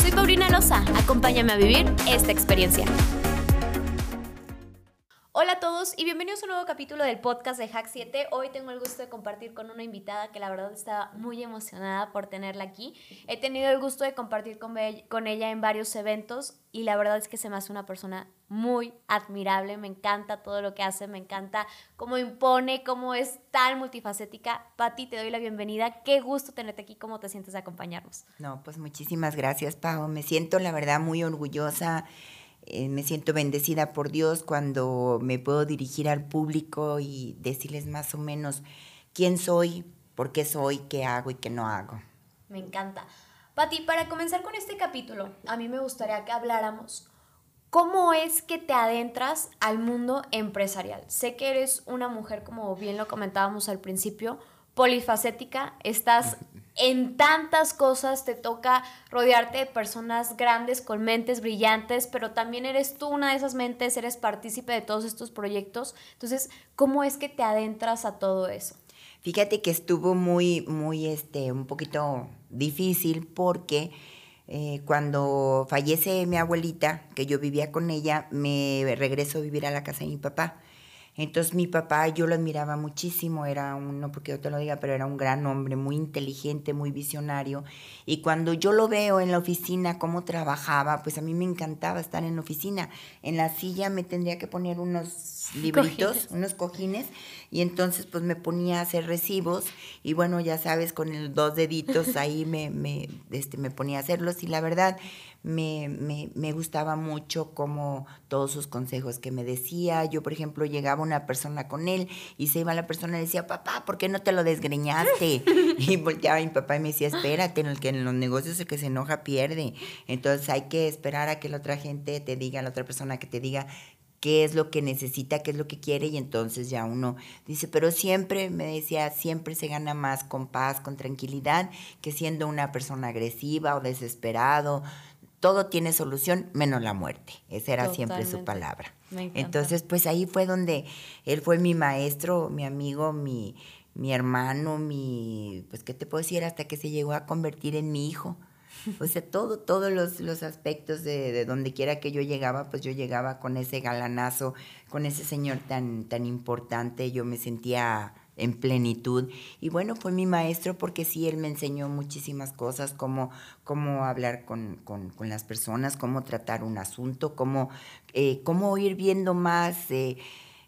Soy Paulina Loza, acompáñame a vivir esta experiencia. Hola a todos y bienvenidos a un nuevo capítulo del podcast de Hack 7. Hoy tengo el gusto de compartir con una invitada que la verdad estaba muy emocionada por tenerla aquí. He tenido el gusto de compartir con, ella en varios eventos y la verdad es que se me hace una persona muy admirable, me encanta todo lo que hace, me encanta cómo impone, cómo es tan multifacética. Pati, te doy la bienvenida, qué gusto tenerte aquí, cómo te sientes de acompañarnos. No, pues muchísimas gracias, Pau, me siento la verdad muy orgullosa eh, me siento bendecida por Dios cuando me puedo dirigir al público y decirles más o menos quién soy, por qué soy, qué hago y qué no hago. Me encanta. Pati, para comenzar con este capítulo, a mí me gustaría que habláramos cómo es que te adentras al mundo empresarial. Sé que eres una mujer, como bien lo comentábamos al principio, polifacética, estás en tantas cosas, te toca rodearte de personas grandes con mentes brillantes, pero también eres tú una de esas mentes, eres partícipe de todos estos proyectos. Entonces, ¿cómo es que te adentras a todo eso? Fíjate que estuvo muy, muy, este, un poquito difícil porque eh, cuando fallece mi abuelita, que yo vivía con ella, me regreso a vivir a la casa de mi papá. Entonces mi papá yo lo admiraba muchísimo, era un, no porque yo te lo diga, pero era un gran hombre, muy inteligente, muy visionario. Y cuando yo lo veo en la oficina, cómo trabajaba, pues a mí me encantaba estar en la oficina. En la silla me tendría que poner unos libritos, unos cojines, y entonces pues me ponía a hacer recibos, y bueno, ya sabes, con los dos deditos ahí me, me, este, me ponía a hacerlos, y la verdad me, me, me, gustaba mucho como todos sus consejos que me decía. Yo, por ejemplo, llegaba una persona con él y se iba la persona y decía, papá, ¿por qué no te lo desgreñaste? y volteaba mi papá y me decía, espérate, en, el que en los negocios el que se enoja pierde. Entonces hay que esperar a que la otra gente te diga, la otra persona que te diga qué es lo que necesita, qué es lo que quiere y entonces ya uno dice, pero siempre, me decía, siempre se gana más con paz, con tranquilidad, que siendo una persona agresiva o desesperado todo tiene solución menos la muerte. Esa era siempre su palabra. Entonces, pues ahí fue donde él fue mi maestro, mi amigo, mi, mi hermano, mi, pues, ¿qué te puedo decir? Hasta que se llegó a convertir en mi hijo. O sea, todo, todos los, los aspectos de, de, donde quiera que yo llegaba, pues yo llegaba con ese galanazo, con ese señor tan, tan importante. Yo me sentía en plenitud. Y bueno, fue mi maestro porque sí, él me enseñó muchísimas cosas, cómo, cómo hablar con, con, con las personas, cómo tratar un asunto, cómo, eh, cómo ir viendo más eh,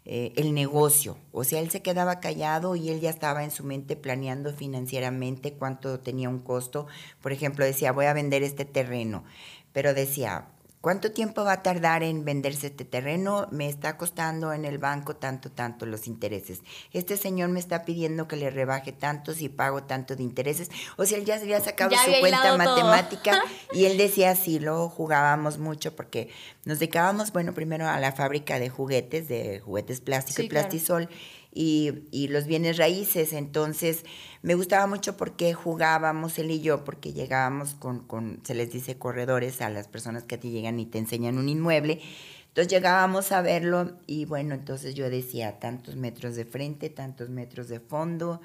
eh, el negocio. O sea, él se quedaba callado y él ya estaba en su mente planeando financieramente cuánto tenía un costo. Por ejemplo, decía, voy a vender este terreno, pero decía, ¿Cuánto tiempo va a tardar en venderse este terreno? Me está costando en el banco tanto, tanto los intereses. Este señor me está pidiendo que le rebaje tanto si pago tanto de intereses. O sea, él ya se había sacado su cuenta matemática y él decía así, luego jugábamos mucho porque nos dedicábamos, bueno, primero a la fábrica de juguetes, de juguetes plástico y plastisol y, los bienes raíces. Entonces, me gustaba mucho porque jugábamos él y yo, porque llegábamos con, con, se les dice corredores a las personas que te llegan y te enseñan un inmueble. Entonces llegábamos a verlo y bueno, entonces yo decía tantos metros de frente, tantos metros de fondo,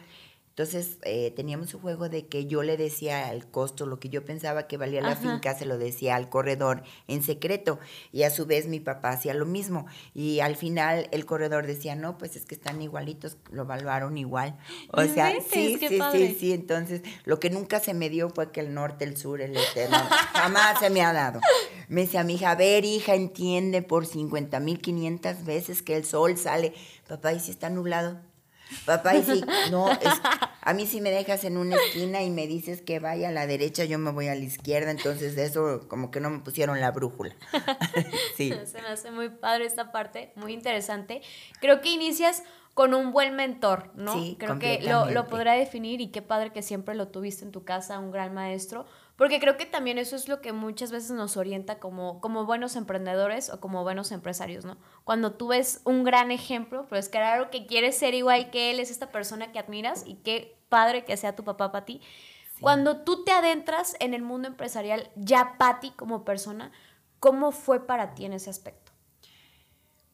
entonces eh, teníamos un juego de que yo le decía el costo, lo que yo pensaba que valía la finca, se lo decía al corredor en secreto. Y a su vez mi papá hacía lo mismo. Y al final el corredor decía, no, pues es que están igualitos, lo evaluaron igual. O sea, sí, sí, sí, sí. Entonces, lo que nunca se me dio fue que el norte, el sur, el este, jamás se me ha dado. Me decía mi hija, a ver, hija, entiende por 50 mil 500 veces que el sol sale. Papá, ¿y si está nublado? Papá, y si no, es, a mí si me dejas en una esquina y me dices que vaya a la derecha, yo me voy a la izquierda, entonces eso como que no me pusieron la brújula. sí. Se me hace muy padre esta parte, muy interesante. Creo que inicias con un buen mentor, ¿no? Sí, Creo que lo, lo podrá definir y qué padre que siempre lo tuviste en tu casa, un gran maestro, Porque creo que también eso es lo que muchas veces nos orienta como, como buenos emprendedores o como buenos empresarios, ¿no? Cuando tú ves un gran ejemplo, pero es claro que quieres ser igual que él, es esta persona que admiras y qué padre que sea tu papá para ti. Cuando tú te adentras en el mundo empresarial, ya Patti como persona, ¿cómo fue para ti en ese aspecto?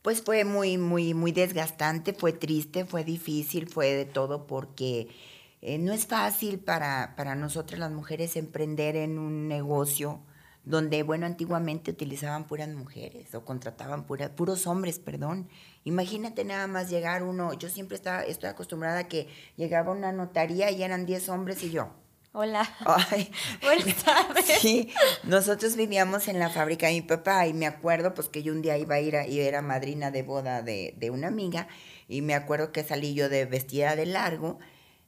Pues fue muy, muy, muy desgastante, fue triste, fue difícil, fue de todo porque eh, no es fácil para, para nosotras las mujeres emprender en un negocio donde, bueno, antiguamente utilizaban puras mujeres o contrataban puros hombres, perdón. Imagínate nada más llegar uno, yo siempre estaba, estoy acostumbrada a que llegaba una notaría y eran 10 hombres y yo. Hola. Ay, Buenas tardes. Sí, nosotros vivíamos en la fábrica de mi papá y me acuerdo pues que yo un día iba a ir, a, y era madrina de boda de, de, una amiga y me acuerdo que salí yo de vestida de largo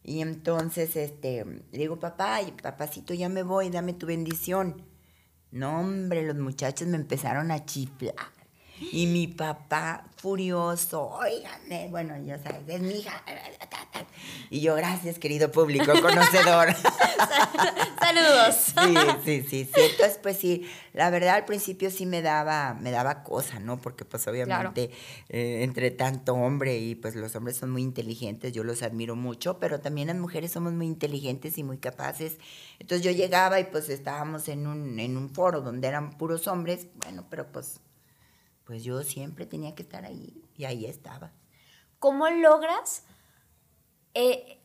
y entonces este, le digo, papá, papacito, ya me voy, dame tu bendición. No, hombre, los muchachos me empezaron a chiflar. Y mi papá furioso, oigan, bueno, ya sabes, es mi hija. Y yo, gracias, querido público conocedor. Saludos. Sí, sí, sí, sí. Entonces, pues sí, la verdad al principio sí me daba, me daba cosa, ¿no? Porque pues obviamente eh, entre tanto hombre y pues los hombres son muy inteligentes, yo los admiro mucho, pero también las mujeres somos muy inteligentes y muy capaces. Entonces yo llegaba y pues estábamos en un, en un foro donde eran puros hombres, bueno, pero pues pues yo siempre tenía que estar ahí y ahí estaba. ¿Cómo logras, eh,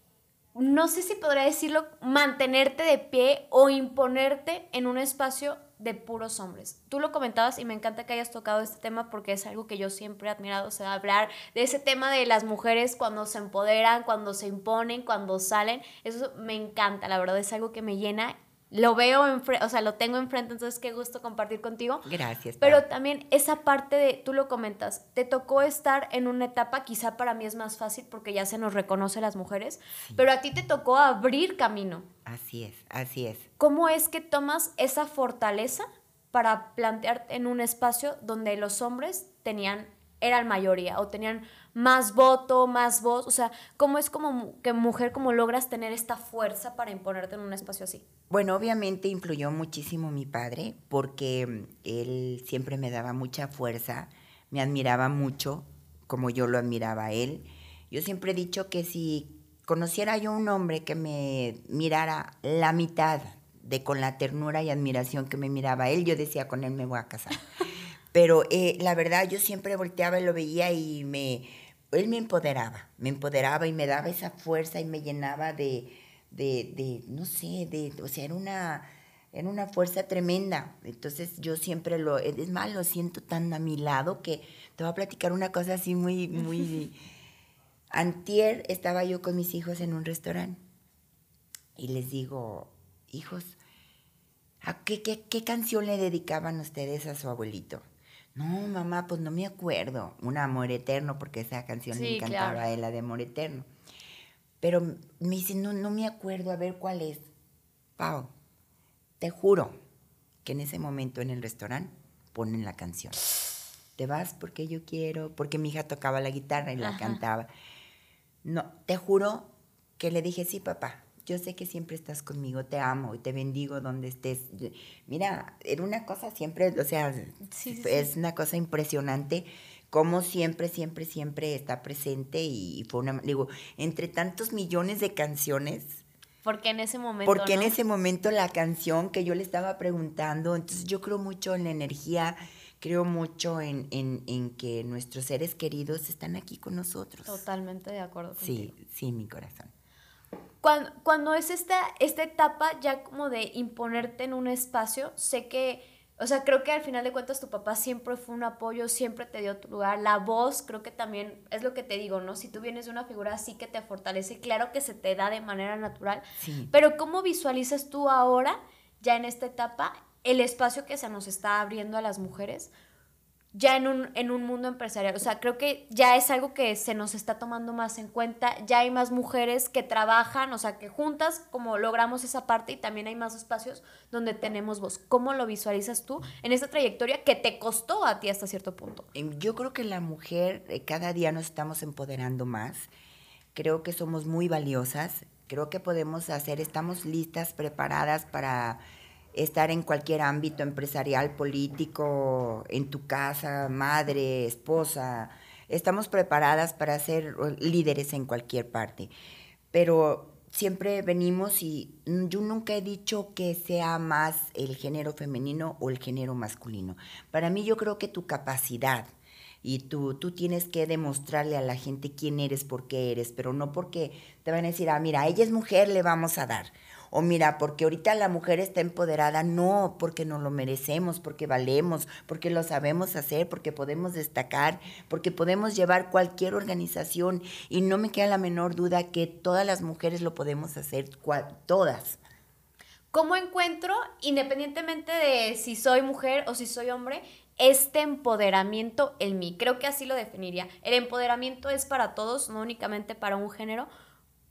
no sé si podría decirlo, mantenerte de pie o imponerte en un espacio de puros hombres? Tú lo comentabas y me encanta que hayas tocado este tema porque es algo que yo siempre he admirado, o sea, hablar de ese tema de las mujeres cuando se empoderan, cuando se imponen, cuando salen, eso me encanta, la verdad es algo que me llena lo veo, o sea, lo tengo enfrente, entonces qué gusto compartir contigo. Gracias. Pero también esa parte de, tú lo comentas, te tocó estar en una etapa, quizá para mí es más fácil porque ya se nos reconoce las mujeres, pero a ti te tocó abrir camino. Así es, así es. ¿Cómo es que tomas esa fortaleza para plantearte en un espacio donde los hombres tenían, eran mayoría o tenían más voto, más voz? O sea, ¿cómo es como que mujer, cómo logras tener esta fuerza para imponerte en un espacio así? Bueno, obviamente influyó muchísimo mi padre porque mm, él siempre me daba mucha fuerza, me admiraba mucho como yo lo admiraba a él. Yo siempre he dicho que si conociera yo un hombre que me mirara la mitad de con la ternura y admiración que me miraba él, yo decía, con él me voy a casar. Pero eh, la verdad, yo siempre volteaba y lo veía y me, él me empoderaba, me empoderaba y me daba esa fuerza y me llenaba de, de, de no sé, de, o sea, era una, era una fuerza tremenda. Entonces yo siempre lo, es más, lo siento tan a mi lado que te voy a platicar una cosa así muy, muy... Antier estaba yo con mis hijos en un restaurante y les digo, hijos, ¿a qué, qué, qué canción le dedicaban ustedes a su abuelito? No, mamá, pues no me acuerdo. Un amor eterno, porque esa canción me encantaba, la de amor eterno. Pero me dice, no, no me acuerdo, a ver cuál es. Pau, te juro que en ese momento en el restaurante ponen la canción. Te vas porque yo quiero, porque mi hija tocaba la guitarra y la cantaba. No, te juro que le dije, sí, papá, yo sé que siempre estás conmigo, te amo y te bendigo donde estés. Mira, era una cosa siempre, o sea, es una cosa impresionante como siempre, siempre, siempre está presente y fue una, digo, entre tantos millones de canciones. Porque en ese momento. Porque en ese momento la canción que yo le estaba preguntando, entonces yo creo mucho en la energía, creo mucho en, en, que nuestros seres queridos están aquí con nosotros. Totalmente de acuerdo. Sí, sí, mi corazón. Cuando, cuando es esta, esta etapa ya como de imponerte en un espacio, sé que, o sea, creo que al final de cuentas tu papá siempre fue un apoyo, siempre te dio tu lugar. La voz, creo que también es lo que te digo, ¿no? Si tú vienes de una figura así que te fortalece, claro que se te da de manera natural. Sí. Pero ¿cómo visualizas tú ahora, ya en esta etapa, el espacio que se nos está abriendo a las mujeres? Ya en un, en un mundo empresarial. O sea, creo que ya es algo que se nos está tomando más en cuenta. Ya hay más mujeres que trabajan, o sea, que juntas como logramos esa parte y también hay más espacios donde tenemos voz. ¿Cómo lo visualizas tú en esta trayectoria que te costó a ti hasta cierto punto? Em, yo creo que la mujer eh, cada día nos estamos empoderando más. Creo que somos muy valiosas. Creo que podemos hacer, estamos listas, preparadas para estar en cualquier ámbito empresarial, político, en tu casa, madre, esposa. Estamos preparadas para ser líderes en cualquier parte. Pero siempre venimos y yo nunca he dicho que sea más el género femenino o el género masculino. Para mí yo creo que tu capacidad y tú, tú tienes que demostrarle a la gente quién eres, por qué eres, pero no porque te van a decir, ah, mira, ella es mujer, le vamos a dar o mira, porque ahorita la mujer está empoderada, no, porque no lo merecemos, porque valemos, porque lo sabemos hacer, porque podemos destacar, porque podemos llevar cualquier organización y no me queda la menor duda que todas las mujeres lo podemos hacer, todas. ¿Cómo encuentro, independientemente de si soy mujer o si soy hombre, este empoderamiento en mí? Creo que así lo definiría. El empoderamiento es para todos, no únicamente para un género.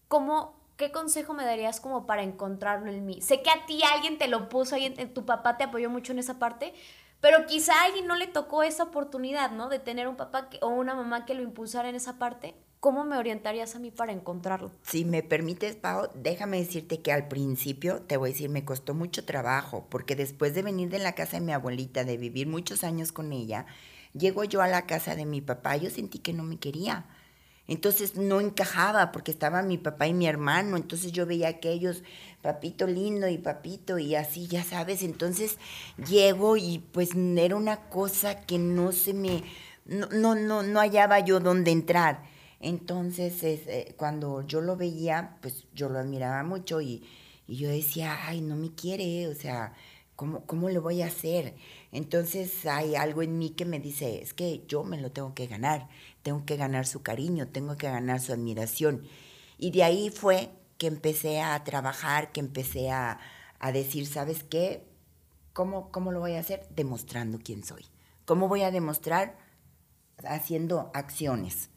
¿Cómo ¿qué consejo me darías como para encontrarlo en mí? Sé que a ti alguien te lo puso, alguien, tu papá te apoyó mucho en esa parte, pero quizá a alguien no le tocó esa oportunidad, ¿no? De tener un papá o una mamá que lo impulsara en esa parte. ¿Cómo me orientarías a mí para encontrarlo? Si me permites, Pau, déjame decirte que al principio, te voy a decir, me costó mucho trabajo, porque después de venir de la casa de mi abuelita, de vivir muchos años con ella, llego yo a la casa de mi papá, yo sentí que no me quería entonces no encajaba porque estaba mi papá y mi hermano, entonces yo veía aquellos, papito lindo y papito y así, ya sabes, entonces llego y pues era una cosa que no se me, no, no, no, no hallaba yo dónde entrar. Entonces eh, cuando yo lo veía, pues yo lo admiraba mucho y, y yo decía, ay, no me quiere, o sea, ¿cómo, ¿cómo le voy a hacer? Entonces hay algo en mí que me dice, es que yo me lo tengo que ganar tengo que ganar su cariño, tengo que ganar su admiración. Y de ahí fue que empecé a trabajar, que empecé a, decir, ¿sabes qué? ¿Cómo, ¿Cómo lo voy a hacer? Demostrando quién soy. ¿Cómo voy a demostrar? Haciendo acciones.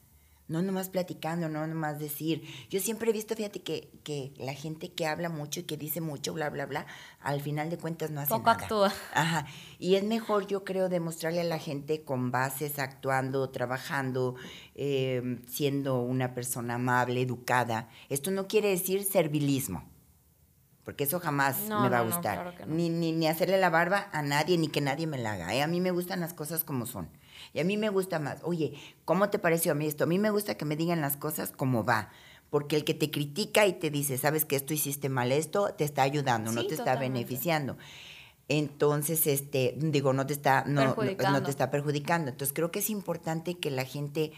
No nomás platicando, no nomás decir. Yo siempre he visto, fíjate, que, que la gente que habla mucho y que dice mucho, bla, bla, bla, al final de cuentas no hace Poco actúa. Ajá. Y es mejor, yo creo, demostrarle a la gente con bases, actuando, trabajando, em, siendo una persona amable, educada. Esto no quiere decir servilismo porque eso jamás me va a gustar. ni, ni, ni, hacerle la barba a nadie, ni que nadie me la haga. ¿eh? A mí me gustan las cosas como son. Y a mí me gusta más, oye, ¿cómo te pareció a mí esto? A mí me gusta que me digan las cosas como va. Porque el que te critica y te dice, sabes que esto hiciste mal, esto te está ayudando, no te está beneficiando. Entonces, este, digo, no te está, no, no, te está perjudicando. Entonces, creo que es importante que la gente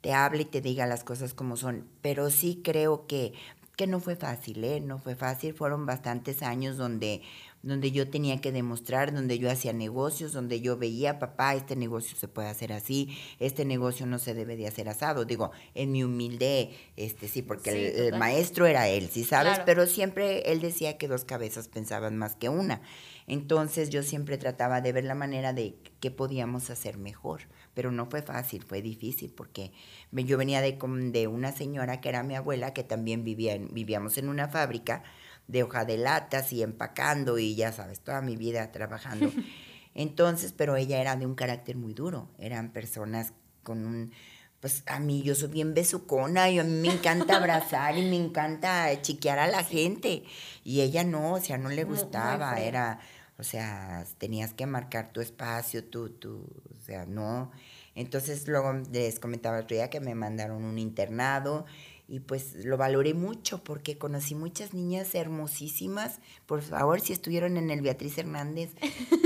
te hable y te diga las cosas como son. Pero sí creo que, que no fue fácil, ¿eh? No fue fácil. Fueron bastantes años donde donde yo tenía que demostrar, donde yo hacía negocios, donde yo veía, papá, este negocio se puede hacer así, este negocio no se debe de hacer asado. Digo, en mi humilde, este sí, porque el, maestro era él, ¿sí sabes? Pero siempre él decía que dos cabezas pensaban más que una. Entonces yo siempre trataba de ver la manera de qué podíamos hacer mejor, pero no fue fácil, fue difícil porque yo venía de, de una señora que era mi abuela, que también vivía vivíamos en una fábrica, de hoja de latas y empacando y ya sabes, toda mi vida trabajando. Entonces, pero ella era de un carácter muy duro, eran personas con un, pues a mí yo soy bien besucona y a mí me encanta abrazar y me encanta chiquear a la gente y ella no, o sea, no le gustaba, era, o sea, tenías que marcar tu espacio, tú, tú, o sea, no. Entonces luego les comentaba el otro día que me mandaron un internado y pues lo valoré mucho porque conocí muchas niñas hermosísimas. Por favor, si estuvieron en el Beatriz Hernández,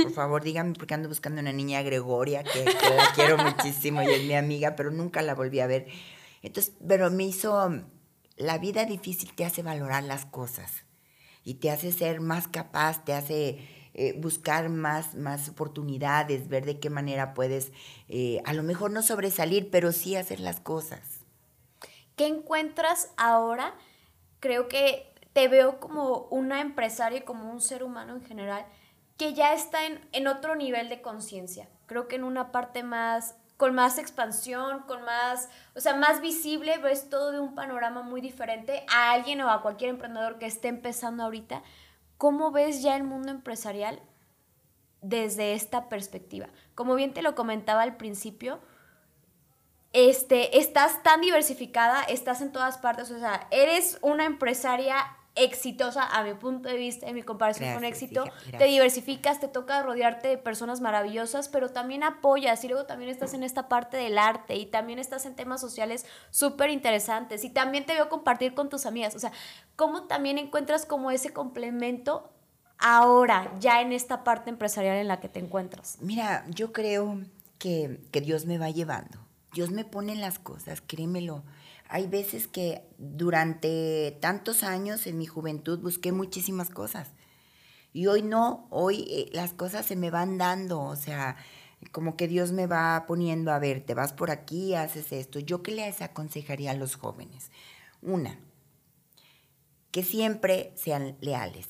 por favor díganme porque ando buscando una niña Gregoria que, la quiero muchísimo y es mi amiga, pero nunca la volví a ver. Entonces, pero me hizo, la vida difícil te hace valorar las cosas y te hace ser más capaz, te hace eh, buscar más, más oportunidades, ver de qué manera puedes, eh, a lo mejor no sobresalir, pero sí hacer las cosas. ¿Qué encuentras ahora? Creo que te veo como una empresaria y como un ser humano en general que ya está en, otro nivel de conciencia. Creo que en una parte más, con más expansión, con más, o sea, más visible, ves todo de un panorama muy diferente a alguien o a cualquier emprendedor que esté empezando ahorita. ¿Cómo ves ya el mundo empresarial desde esta perspectiva? Como bien te lo comentaba al principio, este, estás tan diversificada, estás en todas partes, o sea, eres una empresaria exitosa a mi punto de vista, en mi comparación con éxito. te diversificas, te toca rodearte de personas maravillosas, pero también apoyas y luego también estás en esta parte del arte y también estás en temas sociales súper interesantes y también te veo compartir con tus amigas. O sea, ¿cómo también encuentras como ese complemento ahora, ya en esta parte empresarial en la que te encuentras? Mira, yo creo que, que Dios me va llevando. Dios me pone las cosas, créemelo hay veces que durante tantos años en mi juventud busqué muchísimas cosas y hoy no, hoy eh, las cosas se me van dando, o sea, como que Dios me va poniendo, a ver, te vas por aquí, haces esto. ¿Yo qué les aconsejaría a los jóvenes? Una, que siempre sean leales.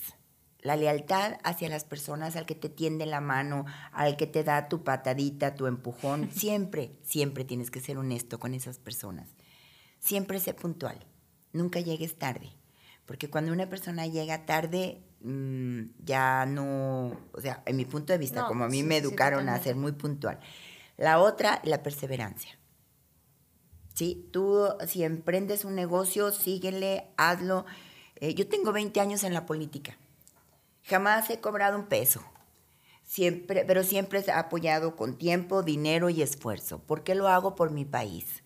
La lealtad hacia las personas, al que te tiende la mano, al que te da tu patadita, tu empujón, siempre, siempre tienes que ser honesto con esas personas siempre sé puntual, nunca llegues tarde, porque cuando una persona llega tarde, mm, ya no, o sea, en mi punto de vista, como a mí me educaron a ser muy puntual. La otra, la perseverancia. ¿Sí? Tú, si emprendes un negocio, síguele, hazlo. Eh, yo tengo 20 años en la política. Jamás he cobrado un peso. Siempre, pero siempre he apoyado con tiempo, dinero y esfuerzo. ¿Por qué lo hago por mi país?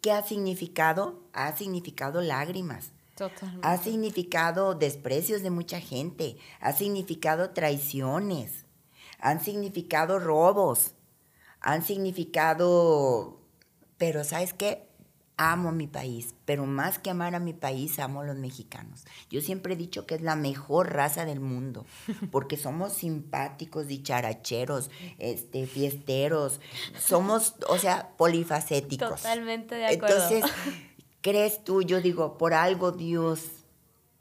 ¿Qué ha significado? Ha significado lágrimas. Totalmente. Ha significado desprecios de mucha gente. Ha significado traiciones. Han significado robos. Han significado... Pero ¿sabes qué? Amo mi país, pero más que amar a mi país, amo a los mexicanos. Yo siempre he dicho que es la mejor raza del mundo, porque somos simpáticos, dicharacheros, este, fiesteros, somos, o sea, polifacéticos. Totalmente de acuerdo. Entonces, ¿crees tú? Yo digo, por algo Dios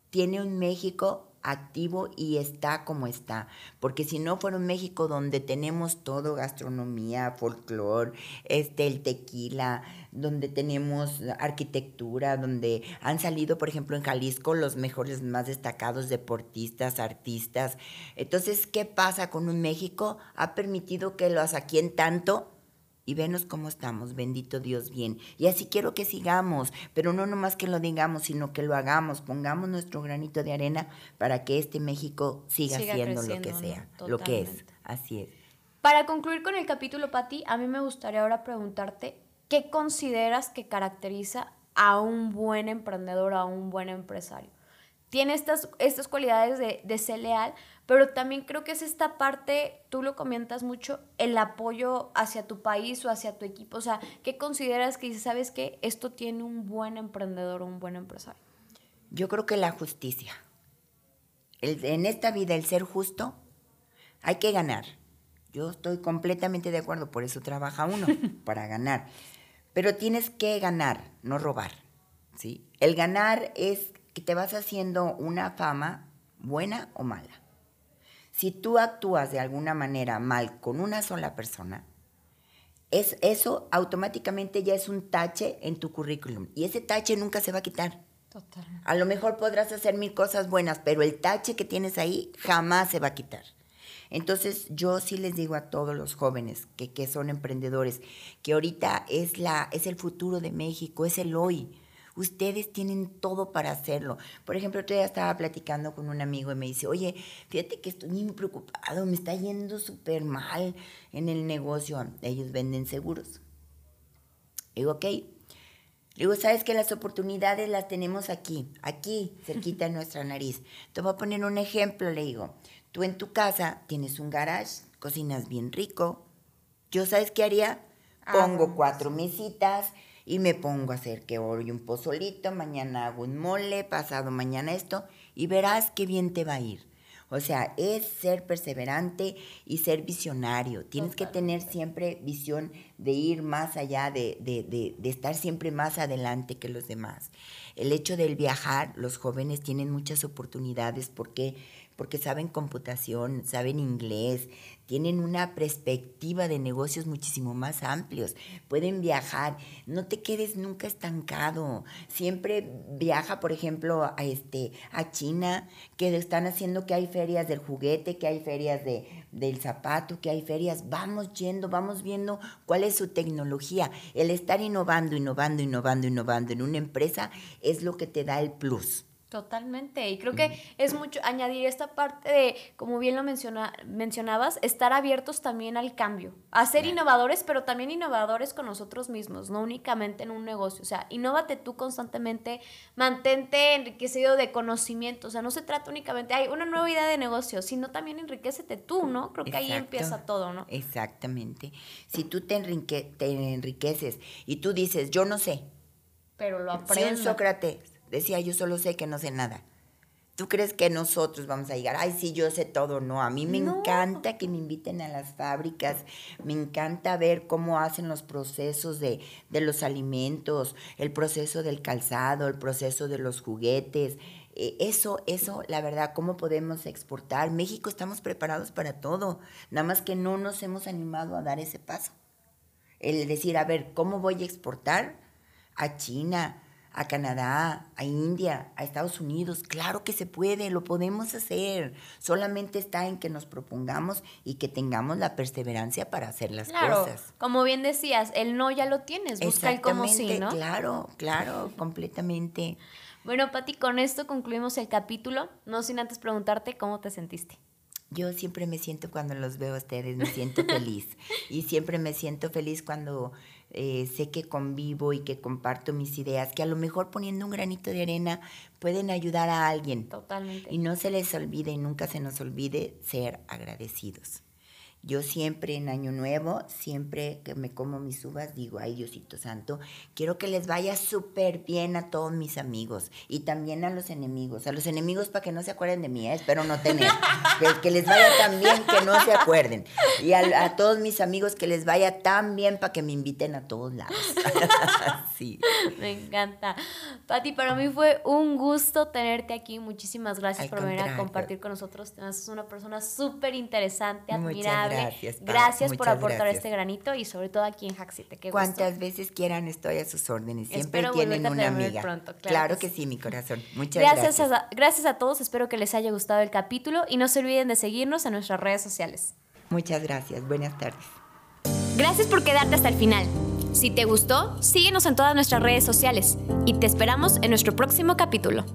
tiene un México activo y está como está. Porque si no fuera un México donde tenemos todo, gastronomía, folclore, este, el tequila, donde tenemos arquitectura, donde han salido, por ejemplo, en Jalisco los mejores, más destacados deportistas, artistas. Entonces, ¿qué pasa con un México? Ha permitido que los aquí tanto y venos cómo estamos, bendito Dios bien. Y así quiero que sigamos, pero no nomás que lo digamos, sino que lo hagamos, pongamos nuestro granito de arena para que este México siga, siendo lo que sea, lo que es. Así es. Para concluir con el capítulo, Pati, a mí me gustaría ahora preguntarte, ¿qué consideras que caracteriza a un buen emprendedor, a un buen empresario? Tiene estas, estas cualidades de, de ser leal, pero también creo que es esta parte, tú lo comentas mucho, el apoyo hacia tu país o hacia tu equipo. O sea, ¿qué consideras que dices, sabes que esto tiene un buen emprendedor o un buen empresario? Yo creo que la justicia. en esta vida, el ser justo, hay que ganar. Yo estoy completamente de acuerdo, por eso trabaja uno, para ganar. Pero tienes que ganar, no robar. ¿sí? El ganar es que te vas haciendo una fama buena o mala. Si tú actúas de alguna manera mal con una sola persona, es, eso automáticamente ya es un tache en tu currículum. Y ese tache nunca se va a quitar. Totalmente. A lo mejor podrás hacer mil cosas buenas, pero el tache que tienes ahí jamás se va a quitar. Entonces yo sí les digo a todos los jóvenes que, que son emprendedores que ahorita es, la, es el futuro de México, es el hoy. Ustedes tienen todo para hacerlo. Por ejemplo, otro día estaba platicando con un amigo y me dice, oye, fíjate que estoy muy preocupado, me está yendo súper mal en el negocio. Ellos venden seguros. Digo, ok. Digo, sabes que las oportunidades las tenemos aquí, aquí, cerquita de nuestra nariz. Te voy a poner un ejemplo, le digo. Tú en tu casa tienes un garage, cocinas bien rico. Yo, ¿sabes qué haría? Pongo ah, cuatro mesitas, y me pongo a hacer que hoy un pozolito, mañana hago un mole, pasado mañana esto, y verás qué bien te va a ir. O sea, es ser perseverante y ser visionario. Tienes que tener siempre visión de ir más allá, de, de, de, estar siempre más adelante que los demás. El hecho del viajar, los jóvenes tienen muchas oportunidades porque porque saben computación, saben inglés, tienen una perspectiva de negocios muchísimo más amplios, pueden viajar, no te quedes nunca estancado, siempre viaja, por ejemplo, a, este, a China, que están haciendo que hay ferias del juguete, que hay ferias de, del zapato, que hay ferias, vamos yendo, vamos viendo cuál es su tecnología, el estar innovando, innovando, innovando, innovando en una empresa es lo que te da el plus. Totalmente. Y creo que es mucho añadir esta parte de, como bien lo menciona, mencionabas, estar abiertos también al cambio, a ser innovadores, pero también innovadores con nosotros mismos, no únicamente en un negocio. O sea, innovate tú constantemente, mantente enriquecido de conocimiento. O sea, no se trata únicamente, hay una nueva idea de negocio, sino también enriquecete tú, ¿no? Creo que ahí empieza todo, ¿no? Exactamente. Si tú te, te enriqueces y tú dices, yo no sé. Pero lo aprendes. Si Sócrates decía, yo solo sé que no sé nada. ¿Tú crees que nosotros vamos a llegar? Ay, sí, yo sé todo. No, a mí me encanta que me inviten a las fábricas, me encanta ver cómo hacen los procesos de, de los alimentos, el proceso del calzado, el proceso de los juguetes. Eh, eso, eso, la verdad, cómo podemos exportar. México estamos preparados para todo, nada más que no nos hemos animado a dar ese paso. El decir, a ver, ¿cómo voy a exportar a China, a Canadá, a India, a Estados Unidos. Claro que se puede, lo podemos hacer. Solamente está en que nos propongamos y que tengamos la perseverancia para hacer las claro, cosas. Como bien decías, el no ya lo tienes, busca el como sí, ¿no? Claro, claro, completamente. Bueno, Pati, con esto concluimos el capítulo. No sin antes preguntarte cómo te sentiste. Yo siempre me siento cuando los veo a ustedes, me siento feliz. y siempre me siento feliz cuando eh, sé que convivo y que comparto mis ideas, que a lo mejor poniendo un granito de arena pueden ayudar a alguien. Totalmente. Y no se les olvide y nunca se nos olvide ser agradecidos. Yo siempre en Año Nuevo, siempre que me como mis uvas, digo, ay Diosito Santo, quiero que les vaya súper bien a todos mis amigos y también a los enemigos. A los enemigos para que no se acuerden de mí, ¿eh? espero no tener. que, les vaya tan bien que no se acuerden. Y a, a todos mis amigos que les vaya tan bien para que me inviten a todos lados. sí. Me encanta. Pati, para mí fue un gusto tenerte aquí. Muchísimas gracias por venir a compartir con nosotros. Es una persona súper interesante, admirable Gracias. Gracias por aportar este granito y sobre todo aquí en Haxite. Qué Cuantas veces quieran estoy a sus órdenes. Siempre tienen una amiga. Pronto, claro, que, sí. mi corazón. Muchas gracias. Gracias a, gracias a todos. Espero que les haya gustado el capítulo y no se olviden de seguirnos en nuestras redes sociales. Muchas gracias. Buenas tardes. Gracias por quedarte hasta el final. Si te gustó, síguenos en todas nuestras redes sociales y te esperamos en nuestro próximo capítulo.